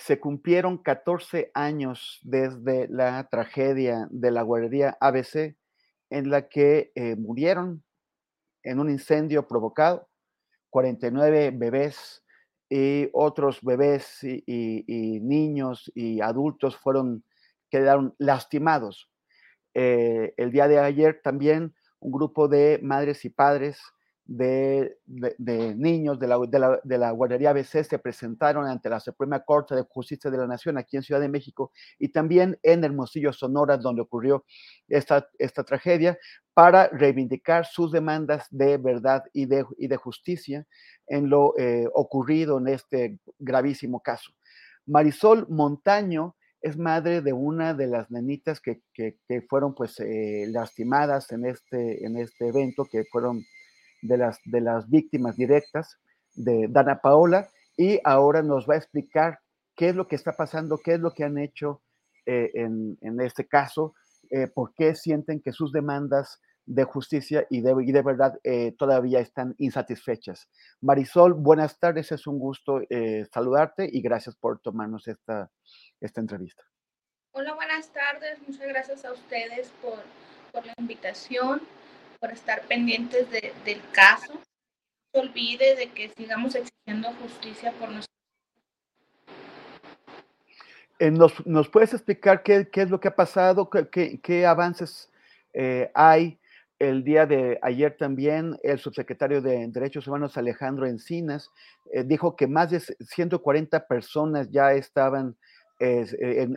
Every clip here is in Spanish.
se cumplieron 14 años desde la tragedia de la guardería ABC en la que eh, murieron en un incendio provocado 49 bebés y otros bebés y, niños y adultos fueron, quedaron lastimados. Eh, el día de ayer también un grupo de madres y padres de, niños de la, la, guardería ABC se presentaron ante la Suprema Corte de Justicia de la Nación aquí en Ciudad de México y también en Hermosillo, Sonora, donde ocurrió esta, tragedia, para reivindicar sus demandas de verdad y de, justicia en lo eh, ocurrido en este gravísimo caso. Marisol Montaño es madre de una de las nenitas que, que, fueron pues eh, lastimadas en este, en este evento, que fueron de las, de las víctimas directas de Dana Paola y ahora nos va a explicar qué es lo que está pasando, qué es lo que han hecho eh, en, en, este caso, eh, por qué sienten que sus demandas de justicia y de, y de verdad eh, todavía están insatisfechas. Marisol, buenas tardes, es un gusto saludarte y gracias por tomarnos esta, esta entrevista. Hola, buenas tardes, muchas gracias a ustedes por, por la invitación por estar pendientes del caso. No se olvide de que sigamos exigiendo justicia por nosotros. Eh, ¿Nos, ¿Nos, puedes explicar qué, es lo que ha pasado, qué, qué avances eh, hay? El día de ayer también el subsecretario de Derechos Humanos Alejandro Encinas eh, dijo que más de 140 personas ya estaban eh,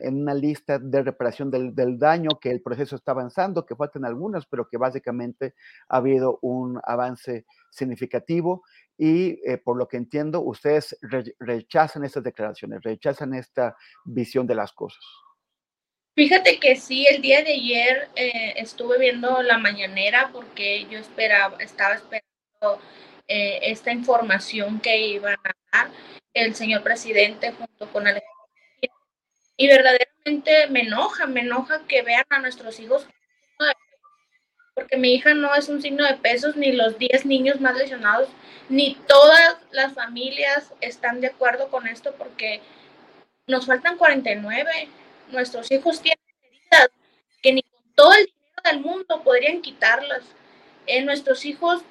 en, una lista de reparación del, daño, que el proceso está avanzando, que faltan algunos, pero que básicamente ha habido un avance significativo y eh, por lo que entiendo, ustedes rechazan estas declaraciones, rechazan esta visión de las cosas. Fíjate que sí, el día de ayer eh, estuve viendo la mañanera porque yo esperaba, estaba esperando esta información que iban a dar el señor presidente junto con Alejandro y verdaderamente me enoja, me enoja que vean a nuestros hijos, porque mi hija no es un signo de pesos, ni los 10 niños más lesionados, ni todas las familias están de acuerdo con esto, porque nos faltan 49, nuestros hijos tienen heridas que ni con todo el dinero del mundo podrían quitarlas. Eh, nuestros hijos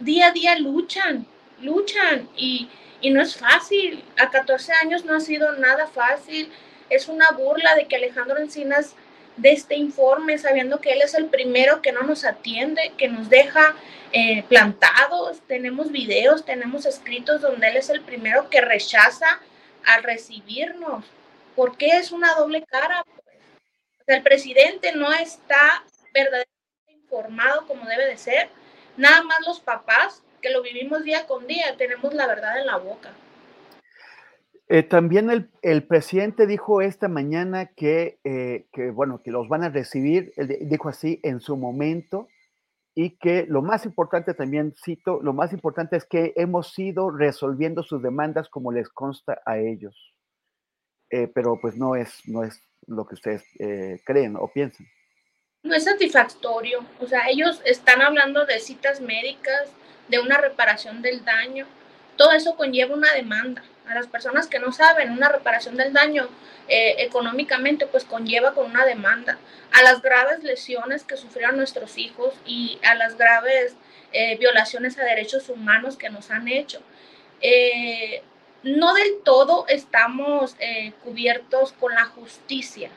día a día luchan, luchan y, y no es fácil. A 14 años no ha sido nada fácil es una burla de que Alejandro Encinas de este informe, sabiendo que él es el primero que no nos atiende, que nos deja eh, plantados. Tenemos videos, tenemos escritos donde él es el primero que rechaza al recibirnos. ¿Por qué es una doble cara? El presidente no está verdaderamente informado como debe de ser. Nada más los papás que lo vivimos día con día tenemos la verdad en la boca. Eh, también el, presidente dijo esta mañana que, eh, que, bueno, que los van a recibir, dijo así, en su momento, y que lo más importante también, cito, lo más importante es que hemos ido resolviendo sus demandas como les consta a ellos. Eh, pero pues no es, no es lo que ustedes creen o piensan. No es satisfactorio, o sea, ellos están hablando de citas médicas, de una reparación del daño, todo eso conlleva una demanda A las personas que no saben, una reparación del daño eh, económicamente pues conlleva con una demanda. A las graves lesiones que sufrieron nuestros hijos y a las graves eh, violaciones a derechos humanos que nos han hecho. Eh, no del todo estamos cubiertos con la justicia.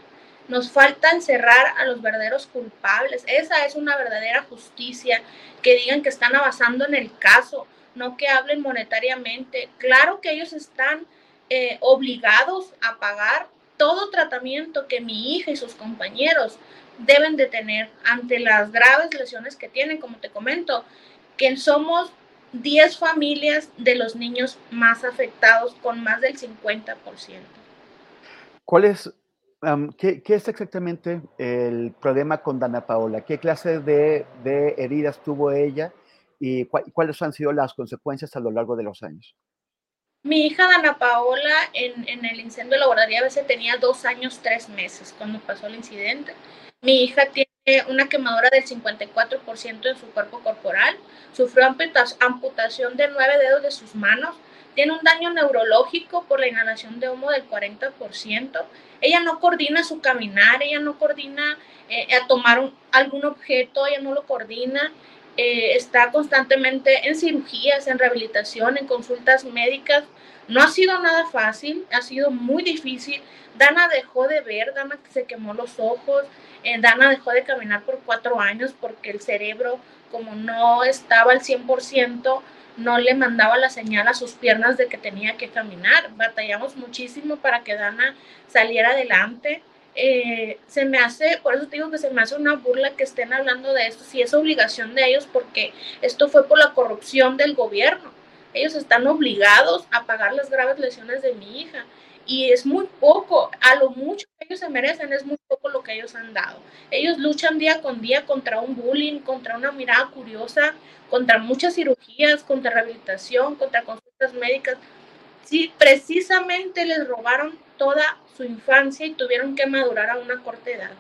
Nos falta encerrar a los verdaderos culpables. Esa es una verdadera justicia, que digan que están avanzando en el caso, no que hablen monetariamente. Claro que ellos están eh, obligados a pagar todo tratamiento que mi hija y sus compañeros deben de tener ante las graves lesiones que tienen, como te comento, que somos 10 familias de los niños más afectados con más del 50%. ¿Cuál es ¿qué, es exactamente el problema con Dana Paola? ¿Qué clase de, heridas tuvo ella y cuáles han sido las consecuencias a lo largo de los años? Mi hija Dana Paola en, el incendio de la guardería a veces tenía dos años, tres meses cuando pasó el incidente. Mi hija tiene una quemadura del 54% en su cuerpo corporal, sufrió amputación de nueve dedos de sus manos, tiene un daño neurológico por la inhalación de humo del 40%. Ella no coordina su caminar, ella no coordina eh, a tomar algún objeto, ella no lo coordina. Eh, está constantemente en cirugías, en rehabilitación, en consultas médicas. No ha sido nada fácil, ha sido muy difícil. Dana dejó de ver, Dana se quemó los ojos, eh, Dana dejó de caminar por cuatro años porque el cerebro, como no estaba al 100%, no le mandaba la señal a sus piernas de que tenía que caminar. Batallamos muchísimo para que Dana saliera adelante. Eh, se me hace, por eso digo que se me hace una burla que estén hablando de esto, si es obligación de ellos, porque esto fue por la corrupción del gobierno. Ellos están obligados a pagar las graves lesiones de mi hija y es muy poco, a lo mucho que ellos se merecen es muy poco lo que ellos han dado. Ellos luchan día con día contra un bullying, contra una mirada curiosa, contra muchas cirugías, contra rehabilitación, contra consultas médicas. Sí, precisamente les robaron toda su infancia y tuvieron que madurar a una corta edad.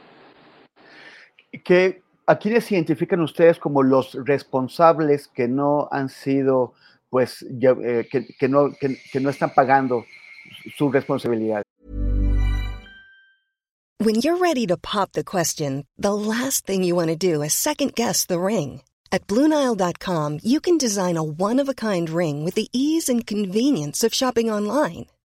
¿Qué, ¿A quiénes identifican ustedes como los responsables que no han sido, pues, eh, que, que, no, que, que no están pagando su responsabilidad? When you're ready to pop the question, the last thing you want to do is second guess the ring. At Bluenile.com, you can design a one-of-a-kind ring with the ease and convenience of shopping online.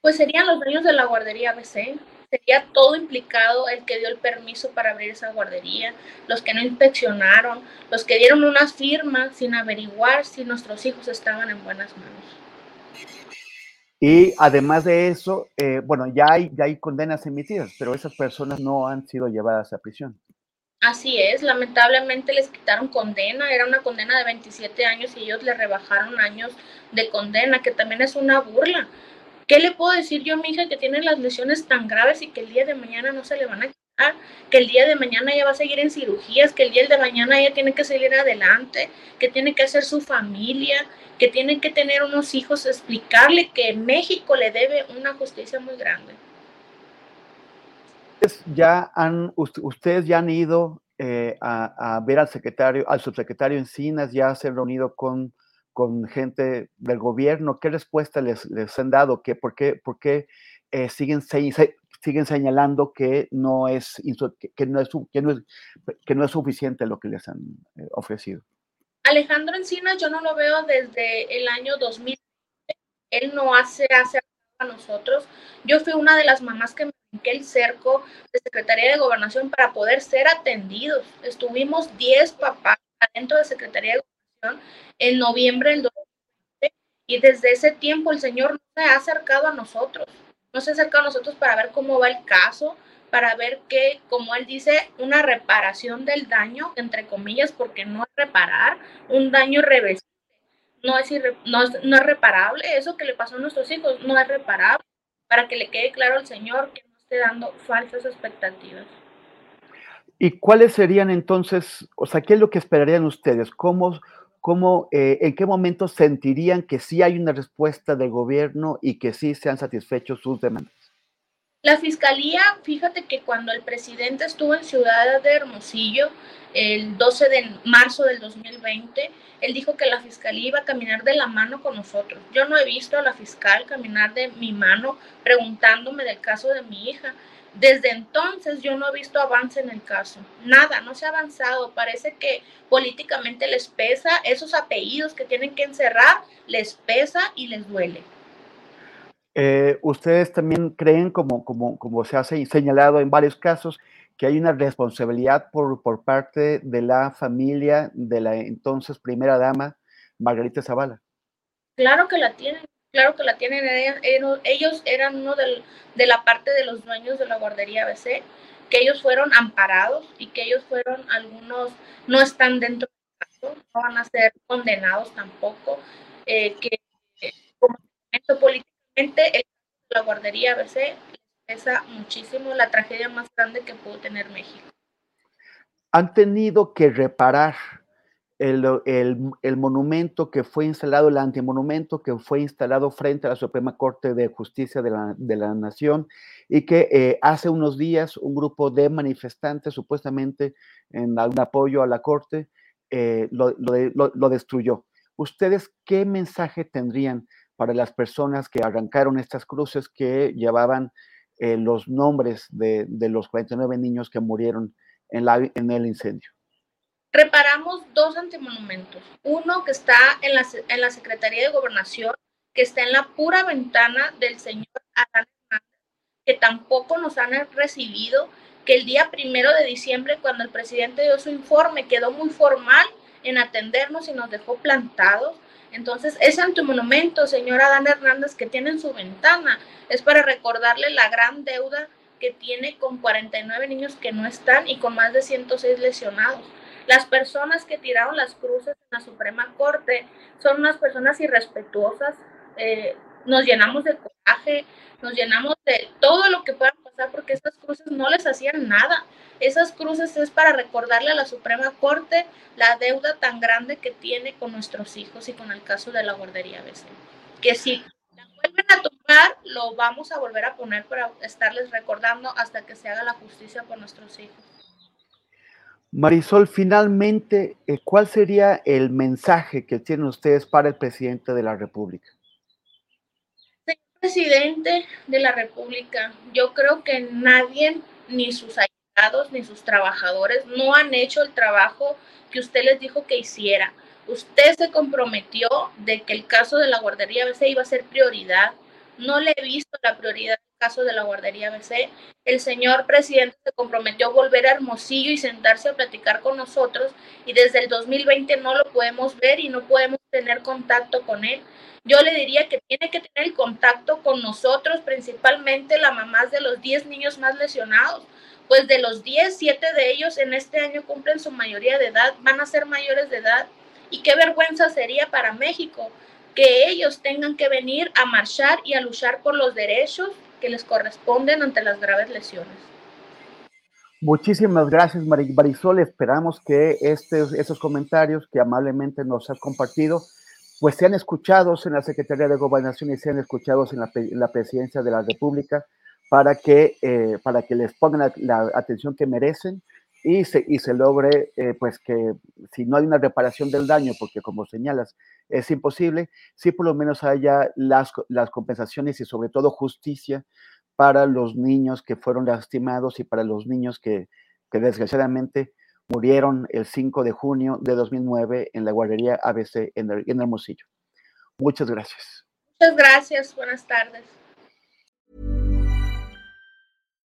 pues serían los dueños de la guardería ABC. Sería todo implicado el que dio el permiso para abrir esa guardería, los que no inspeccionaron, los que dieron unas firmas sin averiguar si nuestros hijos estaban en buenas manos. Y además de eso, eh, bueno, ya hay, ya hay condenas emitidas, pero esas personas no han sido llevadas a prisión. Así es, lamentablemente les quitaron condena, era una condena de 27 años y ellos le rebajaron años de condena, que también es una burla, ¿Qué le puedo decir yo a mi hija que tiene las lesiones tan graves y que el día de mañana no se le van a quitar? Que el día de mañana ella va a seguir en cirugías, que el día de mañana ella tiene que seguir adelante, que tiene que hacer su familia, que tiene que tener unos hijos, explicarle que México le debe una justicia muy grande. Ya han, ustedes ya han ido eh, a, a, ver al secretario, al subsecretario Encinas, ya se han reunido con con gente del gobierno? ¿Qué respuesta les, les han dado? ¿Qué, ¿Por qué, por qué eh, siguen, siguen señalando que no, es, que, no es, que, no es, que no es suficiente lo que les han eh, ofrecido? Alejandro Encinas yo no lo veo desde el año 2000. Él no hace, hace a nosotros. Yo fui una de las mamás que me brinqué el cerco de Secretaría de Gobernación para poder ser atendidos. Estuvimos 10 papás adentro de Secretaría de Gobernación en noviembre del 2020 y desde ese tiempo el Señor no se ha acercado a nosotros, no se ha acercado a nosotros para ver cómo va el caso, para ver que, como él dice, una reparación del daño, entre comillas, porque no es reparar, un daño reversible, no es, no, es, no es reparable, eso que le pasó a nuestros hijos no es reparable, para que le quede claro al Señor que no esté dando falsas expectativas. ¿Y cuáles serían entonces, o sea, qué es lo que esperarían ustedes? ¿Cómo, cómo eh, en qué momento sentirían que sí hay una respuesta del gobierno y que sí se han satisfecho sus demandas? La fiscalía, fíjate que cuando el presidente estuvo en Ciudad de Hermosillo, el 12 de marzo del 2020, él dijo que la fiscalía iba a caminar de la mano con nosotros. Yo no he visto a la fiscal caminar de mi mano preguntándome del caso de mi hija. Desde entonces yo no he visto avance en el caso. Nada, no se ha avanzado. Parece que políticamente les pesa esos apellidos que tienen que encerrar, les pesa y les duele. Eh, ¿Ustedes también creen, como, como, como se ha señalado en varios casos, que hay una responsabilidad por, por parte de la familia de la entonces primera dama, Margarita Zavala? Claro que la tienen, claro que la tienen. Ellos eran uno de la parte de los dueños de la guardería ABC, que ellos fueron amparados y que ellos fueron, algunos no están dentro del caso, no van a ser condenados tampoco, eh, que como político la guardería ABC pesa muchísimo la tragedia más grande que pudo tener México. Han tenido que reparar el, el, monumento que fue instalado, el antimonumento que fue instalado frente a la Suprema Corte de Justicia de la, de la Nación y que eh, hace unos días un grupo de manifestantes, supuestamente en apoyo a la Corte, eh, lo, lo, lo destruyó. ¿Ustedes qué mensaje tendrían para las personas que arrancaron estas cruces que llevaban eh, los nombres de, de, los 49 niños que murieron en, la, en el incendio. Reparamos dos antimonumentos. Uno que está en la, en la Secretaría de Gobernación, que está en la pura ventana del señor Adán Hernández, que tampoco nos han recibido, que el día primero de diciembre, cuando el presidente dio su informe, quedó muy formal en atendernos y nos dejó plantados entonces, ese antimonumento, señora Adán Hernández, que tiene en su ventana, es para recordarle la gran deuda que tiene con 49 niños que no están y con más de 106 lesionados. Las personas que tiraron las cruces en la Suprema Corte son unas personas irrespetuosas. Eh, nos llenamos de coraje, nos llenamos de todo lo que puedan pasar porque estas cruces no les hacían nada. Esas cruces es para recordarle a la Suprema Corte la deuda tan grande que tiene con nuestros hijos y con el caso de la guardería BC. Que si la vuelven a tocar, lo vamos a volver a poner para estarles recordando hasta que se haga la justicia por nuestros hijos. Marisol, finalmente, eh, ¿cuál sería el mensaje que tienen ustedes para el presidente de la República? Señor presidente de la República, yo creo que nadie, ni sus ni sus trabajadores no han hecho el trabajo que usted les dijo que hiciera. Usted se comprometió de que el caso de la guardería BC iba a ser prioridad. No le he visto la prioridad del caso de la guardería BC. El señor presidente se comprometió a volver a Hermosillo y sentarse a platicar con nosotros y desde el 2020 no lo podemos ver y no podemos tener contacto con él. Yo le diría que tiene que tener contacto con nosotros, principalmente la mamás de los 10 niños más lesionados pues de los 10, 7 de ellos en este año cumplen su mayoría de edad, van a ser mayores de edad. Y qué vergüenza sería para México que ellos tengan que venir a marchar y a luchar por los derechos que les corresponden ante las graves lesiones. Muchísimas gracias, Marisol. Esperamos que estos, esos comentarios que amablemente nos has compartido, pues sean escuchados en la Secretaría de Gobernación y sean escuchados en la, en la Presidencia de la República para que, eh, para que les pongan la, atención que merecen y se, y se logre, eh, pues que si no hay una reparación del daño, porque como señalas, es imposible, sí por lo menos haya las, las compensaciones y sobre todo justicia para los niños que fueron lastimados y para los niños que, que desgraciadamente murieron el 5 de junio de 2009 en la guardería ABC en, en Hermosillo. Muchas gracias. Muchas gracias. Buenas tardes.